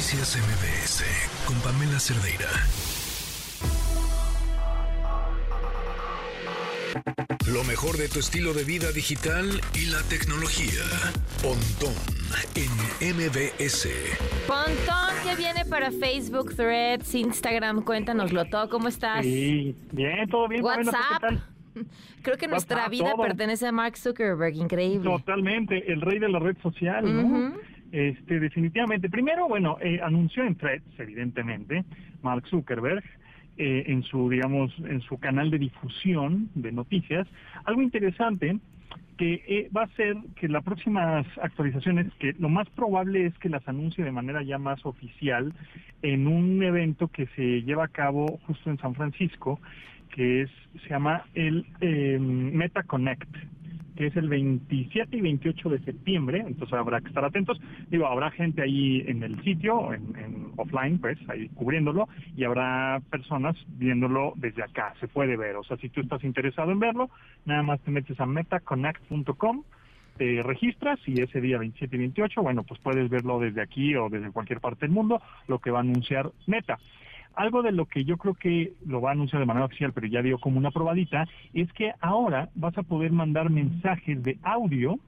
Noticias MBS con Pamela Cerdeira. Lo mejor de tu estilo de vida digital y la tecnología. Pontón en MBS. Pontón que viene para Facebook, Threads, Instagram. Cuéntanoslo todo. ¿Cómo estás? Sí, bien, todo bien. Pamela, ¿tú qué WhatsApp. tal? Creo que nuestra WhatsApp, vida todo. pertenece a Mark Zuckerberg. Increíble. Totalmente, el rey de la red social, ¿no? Este, definitivamente. Primero, bueno, eh, anunció en Threads, evidentemente, Mark Zuckerberg, eh, en su, digamos, en su canal de difusión de noticias, algo interesante que eh, va a ser que las próximas actualizaciones, que lo más probable es que las anuncie de manera ya más oficial en un evento que se lleva a cabo justo en San Francisco, que es se llama el eh, Meta Connect que es el 27 y 28 de septiembre, entonces habrá que estar atentos. Digo, habrá gente ahí en el sitio, en, en offline, pues, ahí cubriéndolo, y habrá personas viéndolo desde acá, se puede ver. O sea, si tú estás interesado en verlo, nada más te metes a metaconnect.com, te registras y ese día 27 y 28, bueno, pues puedes verlo desde aquí o desde cualquier parte del mundo, lo que va a anunciar Meta. Algo de lo que yo creo que lo va a anunciar de manera oficial, pero ya dio como una probadita, es que ahora vas a poder mandar mensajes de audio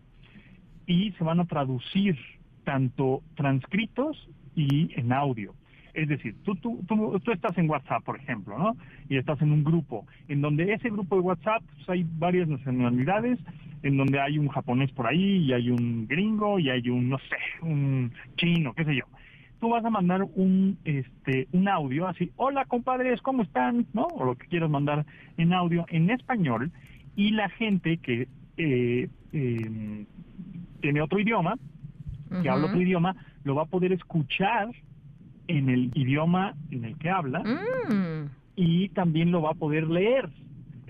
y se van a traducir tanto transcritos y en audio. Es decir, tú, tú, tú, estás en WhatsApp, por ejemplo, ¿no? Y estás en un grupo, en donde ese grupo de WhatsApp pues, hay varias nacionalidades, en donde hay un japonés por ahí, y hay un gringo, y hay un, no sé, un chino, qué sé yo tú vas a mandar un este un audio así, hola compadres, ¿cómo están? ¿No? O lo que quieras mandar en audio en español y la gente que eh, eh, tiene otro idioma, que habla otro idioma, lo va a poder escuchar en el idioma en el que habla Mm. y también lo va a poder leer.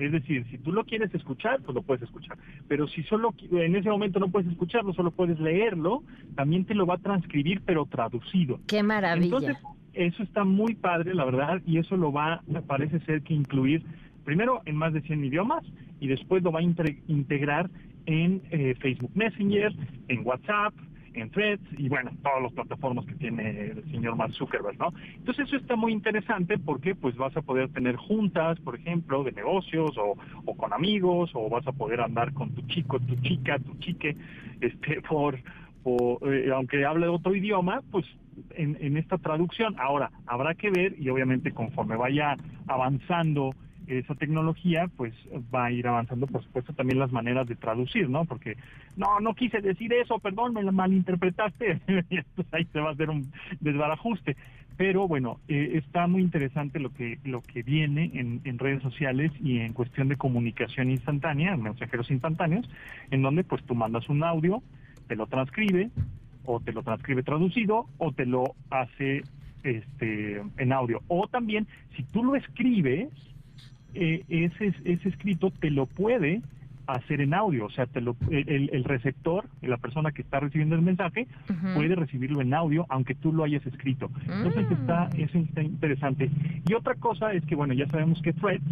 Es decir, si tú lo quieres escuchar, pues lo puedes escuchar. Pero si solo en ese momento no puedes escucharlo, solo puedes leerlo, también te lo va a transcribir, pero traducido. Qué maravilla. Entonces, eso está muy padre, la verdad, y eso lo va, me parece ser que incluir primero en más de 100 idiomas y después lo va a integrar en eh, Facebook Messenger, en WhatsApp, en Threads y bueno, todas las plataformas que tiene el señor Mark Zuckerberg, ¿no? Entonces eso está muy interesante porque pues vas a poder tener juntas, por ejemplo, de negocios o, con amigos o vas a poder andar con tu chico, tu chica, tu chique, este, por, por, eh, aunque hable otro idioma, pues en, en esta traducción. Ahora, habrá que ver y obviamente conforme vaya avanzando esa tecnología, pues va a ir avanzando, por supuesto, también las maneras de traducir, ¿no? Porque, no, no quise decir eso, perdón, me lo malinterpretaste, ahí se va a hacer un desbarajuste. Pero bueno, eh, está muy interesante lo que lo que viene en, en redes sociales y en cuestión de comunicación instantánea, mensajeros instantáneos, en donde pues tú mandas un audio, te lo transcribe, o te lo transcribe traducido, o te lo hace este en audio. O también, si tú lo escribes, eh, ese, ese escrito te lo puede hacer en audio, o sea, te lo, el, el receptor, la persona que está recibiendo el mensaje, puede recibirlo en audio, aunque tú lo hayas escrito. Entonces Mm. está, eso está interesante. Y otra cosa es que, bueno, ya sabemos que Threads,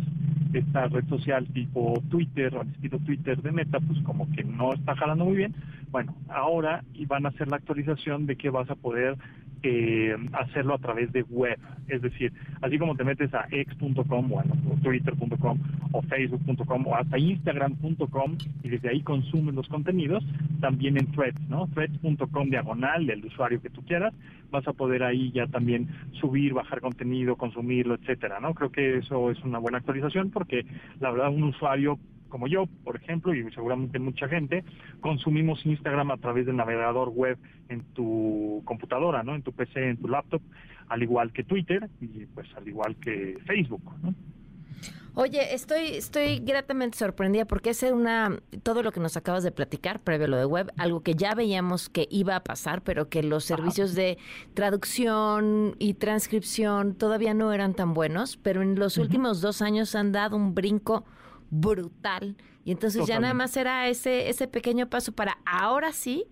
esta red social tipo Twitter, al estilo Twitter de Meta, pues como que no está jalando muy bien. Bueno, ahora van a hacer la actualización de que vas a poder eh, hacerlo a través de web. Es decir, así como te metes a x.com, o twitter.com o facebook.com o hasta instagram.com y desde ahí consumes los contenidos, también en threads, ¿no? threads.com diagonal del usuario que tú quieras, vas a poder ahí ya también subir, bajar contenido, consumirlo, etcétera, ¿no? Creo que eso es una buena actualización porque la verdad un usuario como yo, por ejemplo, y seguramente mucha gente, consumimos Instagram a través del navegador web en tu computadora, ¿no? En tu PC, en tu laptop, al igual que Twitter y pues al igual que Facebook, ¿no? Oye, estoy, estoy gratamente sorprendida porque es una todo lo que nos acabas de platicar previo a lo de web, algo que ya veíamos que iba a pasar, pero que los servicios de traducción y transcripción todavía no eran tan buenos, pero en los últimos dos años han dado un brinco brutal y entonces ya nada más era ese ese pequeño paso para ahora sí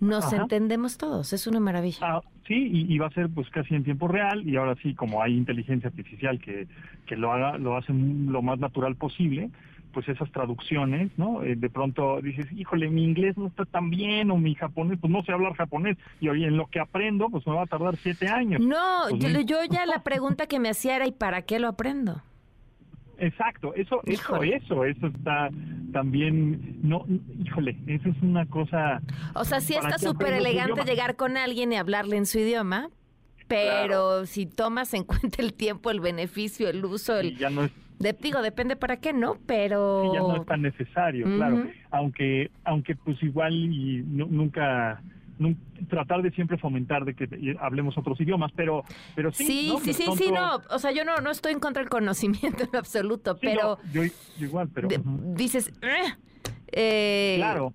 nos Ajá. entendemos todos, es una maravilla. Ah, sí, y, y va a ser pues casi en tiempo real y ahora sí, como hay inteligencia artificial que, que lo haga, lo hace lo más natural posible, pues esas traducciones, ¿no? Eh, de pronto dices, híjole, mi inglés no está tan bien o mi japonés, pues no sé hablar japonés y hoy en lo que aprendo, pues me va a tardar siete años. No, Pues, yo, yo ya la pregunta que me hacía era, ¿y para qué lo aprendo? Exacto, eso, eso, Híjole. eso, eso está también, no, híjole, eso es una cosa. O sea, sí ¿Para está súper elegante llegar con alguien y hablarle en su idioma, pero si tomas en cuenta el tiempo, el beneficio, el uso, y el... ya no es De, digo, depende para qué, ¿no? Pero... ya no es tan necesario, claro. Aunque, aunque pues igual y nu- nunca, nun- tratar de siempre fomentar de que hablemos otros idiomas, pero, pero sí. Sí, ¿no? sí, sí, no. O sea, yo no, no estoy en contra del conocimiento en absoluto, sí, pero no, yo, yo igual, pero. de- dices, "Eh", eh, Claro.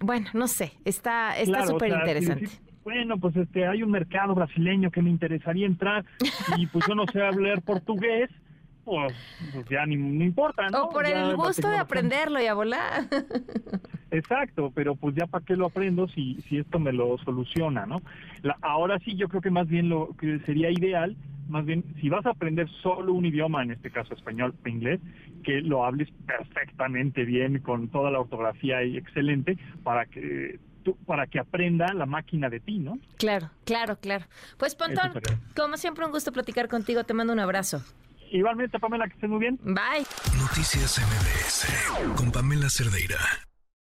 bueno, no sé, está está Claro, o súper sea, interesante. bueno, pues este, hay un mercado brasileño que me interesaría entrar y pues yo no sé hablar portugués, pues, pues ya ni, no importa, ¿no? o por Ya el gusto de aprenderlo y a volar. Exacto, pero pues ya para qué lo aprendo si, si esto me lo soluciona, ¿no? La- ahora sí, yo creo que más bien lo que sería ideal, más bien, si vas a aprender solo un idioma, en este caso español o inglés, que lo hables perfectamente bien, con toda la ortografía y excelente, para que para que aprenda la máquina de ti, ¿no? claro, claro, claro. Pues Pontón, como siempre un gusto platicar contigo, te mando un abrazo. Igualmente, Pamela, que estés muy bien. Bye. Noticias MBS con Pamela Cerdeira.